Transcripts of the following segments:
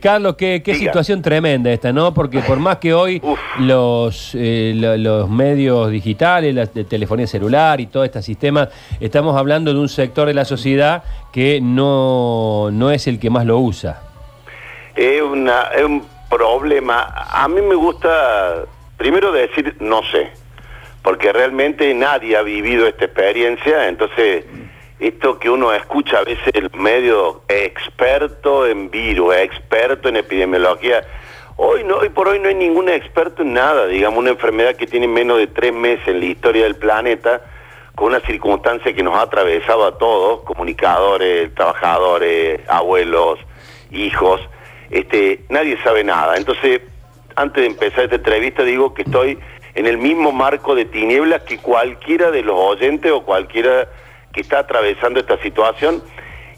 Carlos, qué, situación tremenda esta, ¿no? Porque por más que hoy Uf. los, eh, lo- los medios digitales, la de telefonía celular y todo este sistema, estamos hablando de un sector de la sociedad que no, no es el que más lo usa. Es, una, es un problema. A mí me gusta primero decir no sé, porque realmente nadie ha vivido esta experiencia, entonces esto que uno escucha a veces el medio experto en virus, experto en epidemiología, hoy no, hoy por hoy no hay ningún experto en nada, digamos una enfermedad que tiene menos de tres meses en la historia del planeta, con una circunstancia que nos ha atravesado a todos, comunicadores, trabajadores, abuelos, hijos, este, nadie sabe nada. Entonces, antes de empezar esta entrevista digo que estoy en el mismo marco de tinieblas que cualquiera de los oyentes o cualquiera que está atravesando esta situación.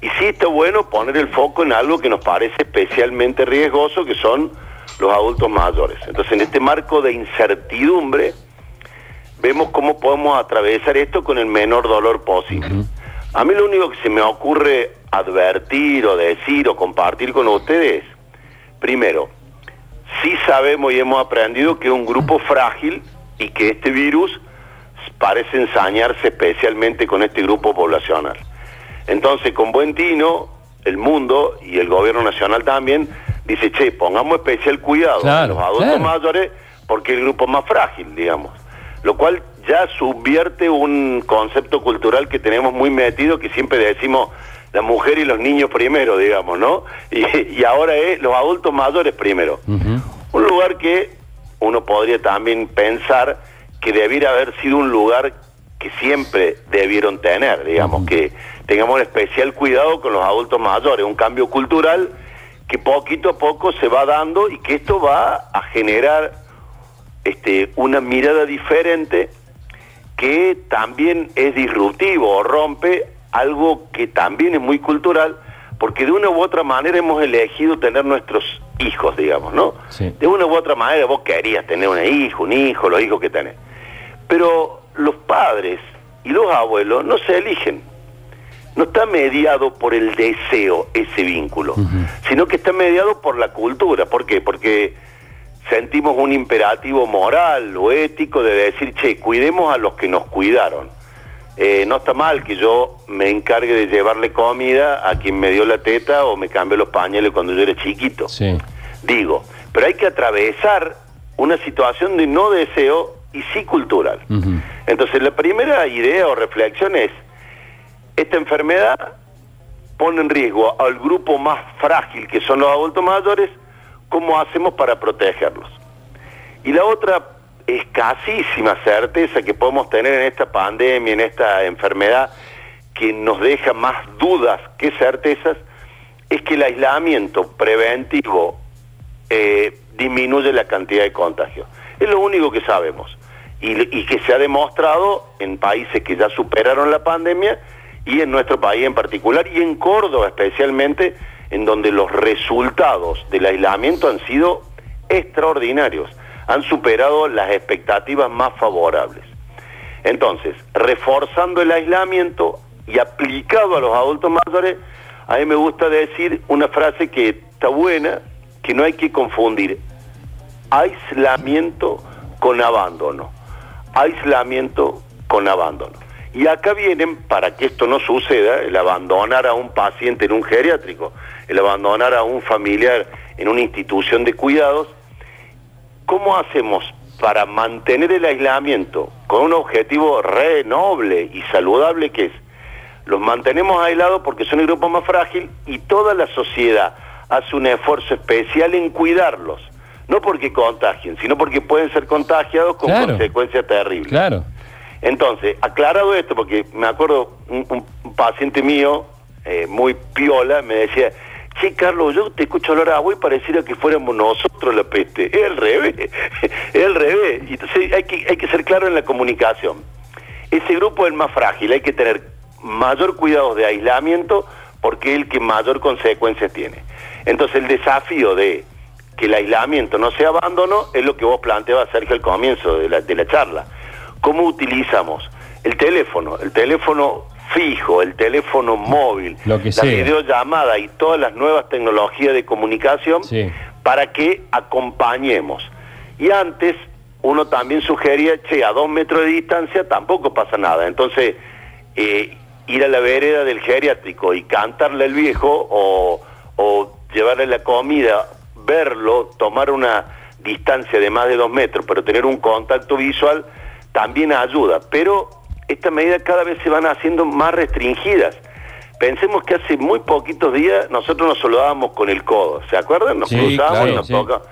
Y sí está bueno poner el foco en algo que nos parece especialmente riesgoso, que son los adultos mayores. Entonces, en este marco de incertidumbre, vemos cómo podemos atravesar esto con el menor dolor posible. A mí lo único que se me ocurre advertir o decir o compartir con ustedes, primero, sí sabemos y hemos aprendido que es un grupo frágil y que este virus parece ensañarse especialmente con este grupo poblacional. Entonces, con buen tino, el mundo y el gobierno nacional también dice, che, pongamos especial cuidado Claro, a los adultos claro. mayores porque es el grupo más frágil, digamos. Lo cual ya subvierte un concepto cultural que tenemos muy metido, que siempre decimos la mujer y los niños primero, digamos, ¿no? Y, y ahora es los adultos mayores primero. Un lugar que uno podría también pensar que debiera haber sido un lugar que siempre debieron tener, digamos, que tengamos un especial cuidado con los adultos mayores, un cambio cultural que poquito a poco se va dando y que esto va a generar este, una mirada diferente que también es disruptivo o rompe algo que también es muy cultural, porque de una u otra manera hemos elegido tener nuestros hijos, digamos, ¿no? Sí. De una u otra manera vos querías tener un hijo, un hijo, los hijos que tenés. Pero los padres y los abuelos no se eligen. No está mediado por el deseo ese vínculo, sino que está mediado por la cultura. ¿Por qué? Porque sentimos un imperativo moral o ético de decir, che, cuidemos a los que nos cuidaron. Eh, no está mal que yo me encargue de llevarle comida a quien me dio la teta o me cambió los pañales cuando yo era chiquito. Sí. Digo, pero hay que atravesar una situación de no deseo y sí cultural. Entonces, la primera idea o reflexión es, esta enfermedad pone en riesgo al grupo más frágil, que son los adultos mayores, ¿cómo hacemos para protegerlos? Y la otra escasísima certeza que podemos tener en esta pandemia, en esta enfermedad, que nos deja más dudas que certezas, es que el aislamiento preventivo eh, disminuye la cantidad de contagios. Es lo único que sabemos. Y, que se ha demostrado en países que ya superaron la pandemia y en nuestro país en particular y en Córdoba especialmente, en donde los resultados del aislamiento han sido extraordinarios, han superado las expectativas más favorables. Entonces, reforzando el aislamiento y aplicado a los adultos mayores, a mí me gusta decir una frase que está buena, que no hay que confundir aislamiento con abandono. Aislamiento con abandono. Y acá vienen, para que esto no suceda, el abandonar a un paciente en un geriátrico, el abandonar a un familiar en una institución de cuidados, ¿cómo hacemos para mantener el aislamiento con un objetivo re noble y saludable que es? Los mantenemos aislados porque son el grupo más frágil y toda la sociedad hace un esfuerzo especial en cuidarlos. No porque contagien, sino porque pueden ser contagiados con Claro. consecuencias terribles. Claro. Entonces, aclarado esto, porque me acuerdo un, paciente mío, eh, muy piola, me decía, che, Carlos, yo te escucho hablar a vos y pareciera que fuéramos nosotros la peste. Es el revés, es el revés. Y entonces hay que, hay que ser claro en la comunicación. Ese grupo es el más frágil, hay que tener mayor cuidado de aislamiento porque es el que mayor consecuencia tiene. Entonces el desafío de que el aislamiento no sea abandono es lo que vos planteabas, Sergio, al comienzo de la, de la charla. ¿Cómo utilizamos el teléfono? El teléfono fijo, el teléfono móvil, Lo que la sea. videollamada y todas las nuevas tecnologías de comunicación Sí. para que acompañemos. Y antes uno también sugería, che, a dos metros de distancia tampoco pasa nada. Entonces, eh, ir a la vereda del geriátrico y cantarle al viejo o, o llevarle la comida, verlo, tomar una distancia de más de dos metros, pero tener un contacto visual también ayuda. Pero estas medidas cada vez se van haciendo más restringidas. Pensemos que hace muy poquitos días nosotros nos saludábamos con el codo, ¿se acuerdan? Nos Sí, cruzábamos claro, y nos sí. tocábamos.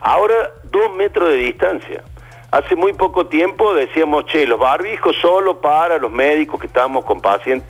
Ahora, dos metros de distancia. Hace muy poco tiempo decíamos, che, los barbijos solo para los médicos que estábamos con pacientes.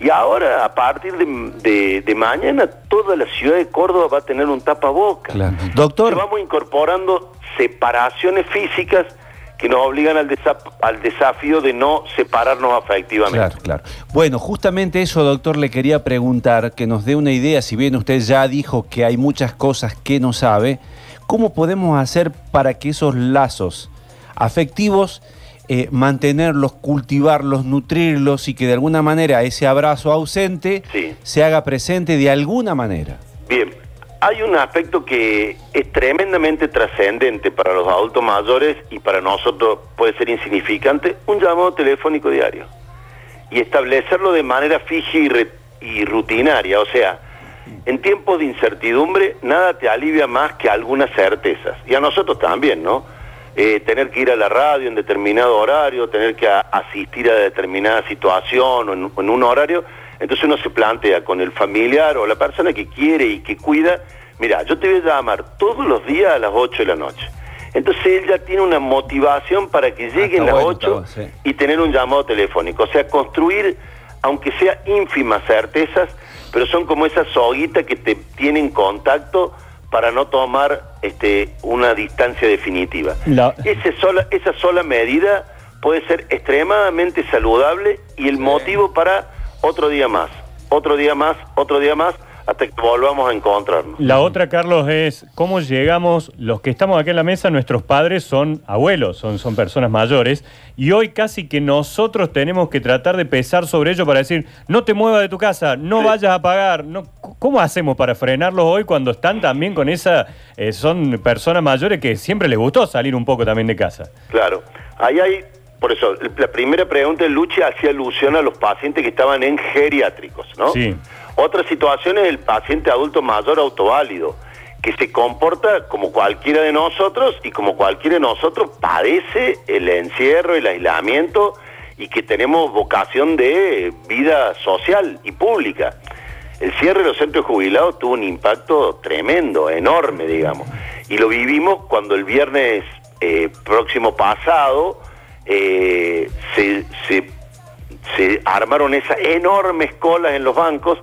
Y ahora, a partir de, de- de mañana, toda la ciudad de Córdoba va a tener un tapabocas. Claro. Doctor, vamos incorporando separaciones físicas que nos obligan al, desa- al desafío de no separarnos afectivamente. Claro, claro. Bueno, justamente eso, doctor, le quería preguntar, que nos dé una idea, si bien usted ya dijo que hay muchas cosas que no sabe, ¿cómo podemos hacer para que esos lazos afectivos, eh, mantenerlos, cultivarlos, nutrirlos y que de alguna manera ese abrazo ausente Sí. se haga presente de alguna manera? Bien, hay un aspecto que es tremendamente trascendente para los adultos mayores y para nosotros puede ser insignificante, un llamado telefónico diario. Y establecerlo de manera fija y, re- y rutinaria, o sea, en tiempos de incertidumbre nada te alivia más que algunas certezas. Y a nosotros también, ¿no? Eh, tener que ir a la radio en determinado horario, tener que a- asistir a determinada situación o en, en un horario, entonces uno se plantea con el familiar o la persona que quiere y que cuida, mira, yo te voy a llamar todos los días a las 8 de la noche. Entonces él ya tiene una motivación para que lleguen está las bueno, 8 está bueno, sí. y tener un llamado telefónico. O sea, construir, aunque sea ínfimas certezas, pero son como esa soguita que te tiene en contacto para no tomar este, una distancia definitiva. La- Ese sola, esa sola medida puede ser extremadamente saludable y el motivo para otro día más, otro día más, otro día más, hasta que volvamos a encontrarnos. La otra, Carlos, es cómo llegamos, los que estamos aquí en la mesa, nuestros padres son abuelos, son, son personas mayores, y hoy casi que nosotros tenemos que tratar de pesar sobre ello para decir, no te muevas de tu casa, no Sí. vayas a pagar. No, ¿Cómo hacemos para frenarlos hoy cuando están también con esa, eh, son personas mayores que siempre les gustó salir un poco también de casa? Claro, ahí hay, por eso, la primera pregunta de Luchi hacía alusión a los pacientes que estaban en geriátricos, ¿no? Sí. Otra situación es el paciente adulto mayor autoválido, que se comporta como cualquiera de nosotros y como cualquiera de nosotros padece el encierro, el aislamiento y que tenemos vocación de vida social y pública. El cierre de los centros jubilados tuvo un impacto tremendo, enorme, digamos. Y lo vivimos cuando el viernes eh, próximo pasado eh, se, armaron esas enormes colas en los bancos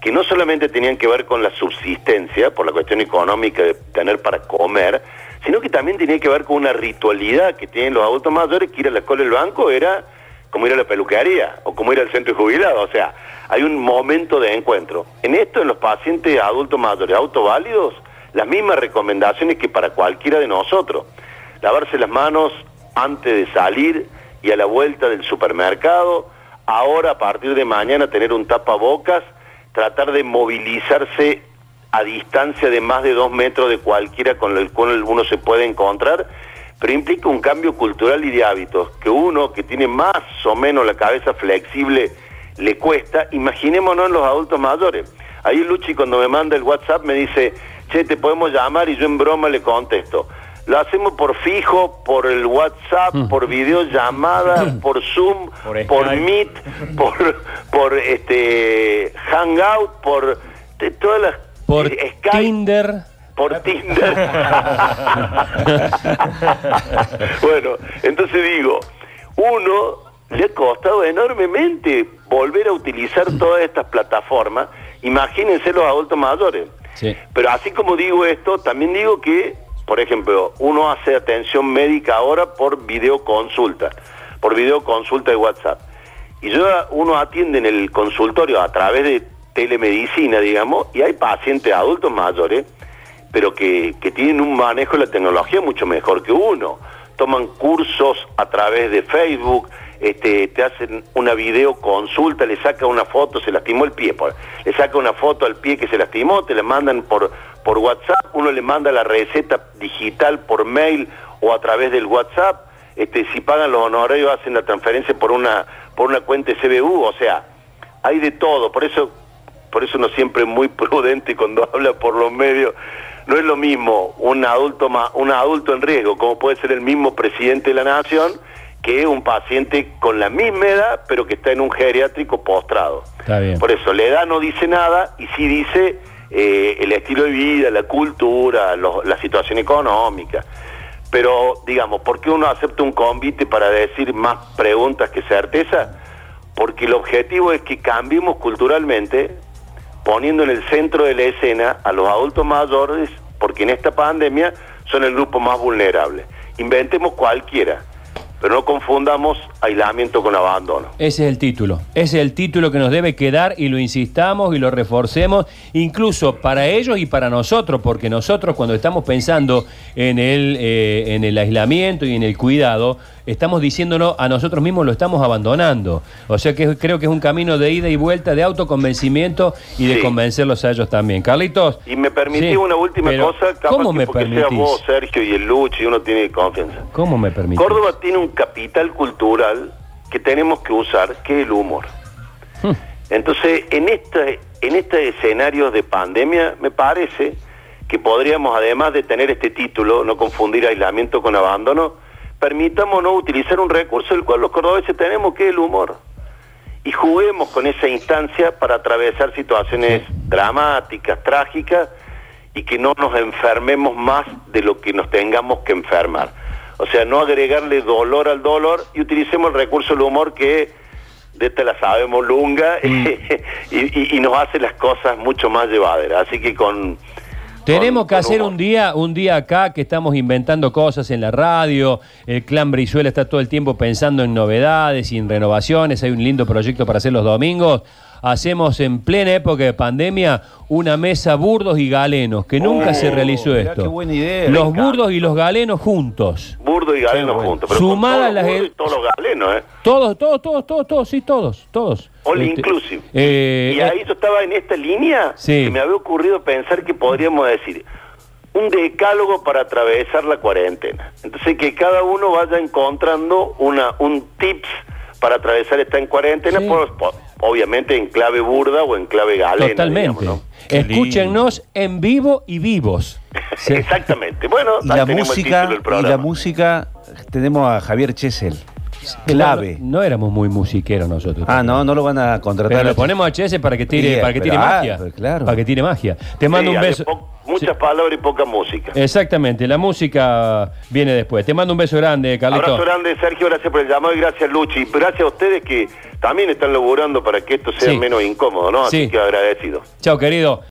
que no solamente tenían que ver con la subsistencia, por la cuestión económica de tener para comer, sino que también tenía que ver con una ritualidad que tienen los adultos mayores, que ir a la cola del banco era como ir a la peluquería o como ir al centro de jubilado, o sea, hay un momento de encuentro. En esto, en los pacientes adultos mayores autoválidos, las mismas recomendaciones que para cualquiera de nosotros. Lavarse las manos antes de salir y a la vuelta del supermercado, ahora a partir de mañana tener un tapabocas, tratar de movilizarse a distancia de más de dos metros de cualquiera con el cual uno se puede encontrar, pero implica un cambio cultural y de hábitos, que uno que tiene más o menos la cabeza flexible le cuesta, imaginémonos en los adultos mayores. Ahí Luchi cuando me manda el WhatsApp me dice, che, te podemos llamar y yo en broma le contesto. Lo hacemos por fijo, por el WhatsApp, por videollamada, por Zoom, Por. Meet, por, por este Hangout, por de todas las Por eh, Skype, Tinder. Por Tinder. bueno, entonces digo, uno le ha costado enormemente volver a utilizar todas estas plataformas. Imagínense los adultos mayores. Sí. Pero así como digo esto, también digo que, por ejemplo, uno hace atención médica ahora por videoconsulta, por videoconsulta de WhatsApp. Y yo, uno atiende en el consultorio a través de telemedicina, digamos, y hay pacientes adultos mayores, pero que, que tienen un manejo de la tecnología mucho mejor que uno. Toman cursos a través de Facebook, este, te hacen una videoconsulta, le saca una foto, se lastimó el pie, le saca una foto al pie que se lastimó, te la mandan por, por WhatsApp, uno le manda la receta digital por mail o a través del WhatsApp, este, si pagan los honorarios hacen la transferencia por una, por una cuenta CBU, o sea, hay de todo, por eso, por eso uno siempre es muy prudente cuando habla por los medios. No es lo mismo un adulto ma- un adulto en riesgo, como puede ser el mismo presidente de la nación, que un paciente con la misma edad, pero que está en un geriátrico postrado. Está bien. Por eso, la edad no dice nada y sí dice eh, el estilo de vida, la cultura, lo- la situación económica. Pero, digamos, ¿por qué uno acepta un convite para decir más preguntas que certeza? Porque el objetivo es que cambiemos culturalmente, poniendo en el centro de la escena a los adultos mayores, porque en esta pandemia son el grupo más vulnerable. Inventemos cualquiera, pero no confundamos aislamiento con abandono. Ese es el título. Ese es el título que nos debe quedar y lo insistamos y lo reforcemos, incluso para ellos y para nosotros, porque nosotros cuando estamos pensando en el, eh, en el aislamiento y en el cuidado, estamos diciéndonos a nosotros mismos lo estamos abandonando. O sea que creo que es un camino de ida y vuelta de autoconvencimiento y de Sí. convencerlos a ellos también. Carlitos. Y me permití Sí, una última cosa, capaz ¿Cómo que me porque permitís? sea vos, Sergio, y el Luchi, uno tiene confianza. ¿Cómo me permitís? Córdoba tiene un capital cultural que tenemos que usar, que es el humor. Hmm. Entonces, en este, en este escenario de pandemia, me parece que podríamos, además de tener este título, no confundir aislamiento con abandono, permitámonos utilizar un recurso del cual los cordobeses tenemos, que es el humor. Y juguemos con esa instancia para atravesar situaciones dramáticas, trágicas, y que no nos enfermemos más de lo que nos tengamos que enfermar. O sea, no agregarle dolor al dolor y utilicemos el recurso del humor que de esta la sabemos lunga Mm. y, y- y nos hace las cosas mucho más llevaderas. Así que con... Tenemos que hacer un día, un día acá que estamos inventando cosas en la radio. El clan Brizuela está todo el tiempo pensando en novedades y en renovaciones. Hay un lindo proyecto para hacer los domingos. Hacemos en plena época de pandemia una mesa burdos y galenos, que nunca Oh, se realizó mirá esto. qué buena idea. Los burdos y los galenos juntos. Burdo y galeno Qué bueno. juntos. Pero Sumada con todos las- burdos y todos los galenos, ¿eh? Todos, todos, todos, todos, todos, sí, todos, todos. All Este, inclusive. eh, y ahí yo estaba en esta línea Sí. que me había ocurrido pensar que podríamos decir un decálogo para atravesar la cuarentena. Entonces que cada uno vaya encontrando una un tips para atravesar esta en cuarentena, Sí. por- por- obviamente en clave burda o en clave galena. Totalmente. digamos, Escúchennos en vivo y vivos. Exactamente. Bueno, Y la el música, y la música, tenemos a Javier Chesel. Clave. No, no éramos muy musiqueros nosotros. Ah, no, no lo van a contratar. Pero lo ponemos a HS para que tire, Sí, para que tire pero, ah, magia. pero claro. Para que tire magia. Te mando Sí, un beso. muchas Sí, palabras y poca música. Exactamente, la música viene después. Te mando un beso grande, Carlito. Abrazo grande, Sergio, gracias por el llamado y gracias, Luchi. Gracias a ustedes que también están laburando para que esto sea Sí. menos incómodo, ¿no? Así Sí. que agradecido. Chao, querido.